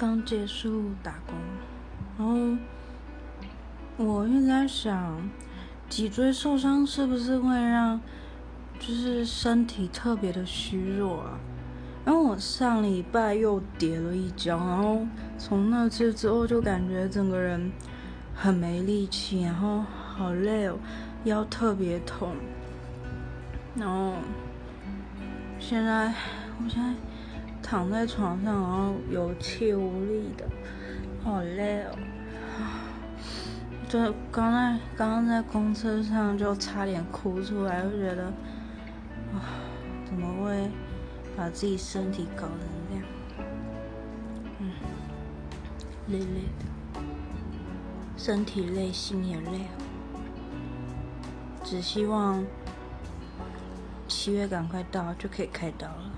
刚结束打工，然后我一直在想，脊椎受伤是不是会让就是身体特别的虚弱啊？然后我上礼拜又跌了一跤，然后从那次之后就感觉整个人很没力气，然后好累哦，腰特别痛，然后现在我现在。躺在床上，然后有气无力的，好累哦！就刚在刚刚在公车上就差点哭出来，就觉得啊，怎么会把自己身体搞成这样？嗯，累累的，身体累，心也累。只希望七月赶快到，就可以开刀了。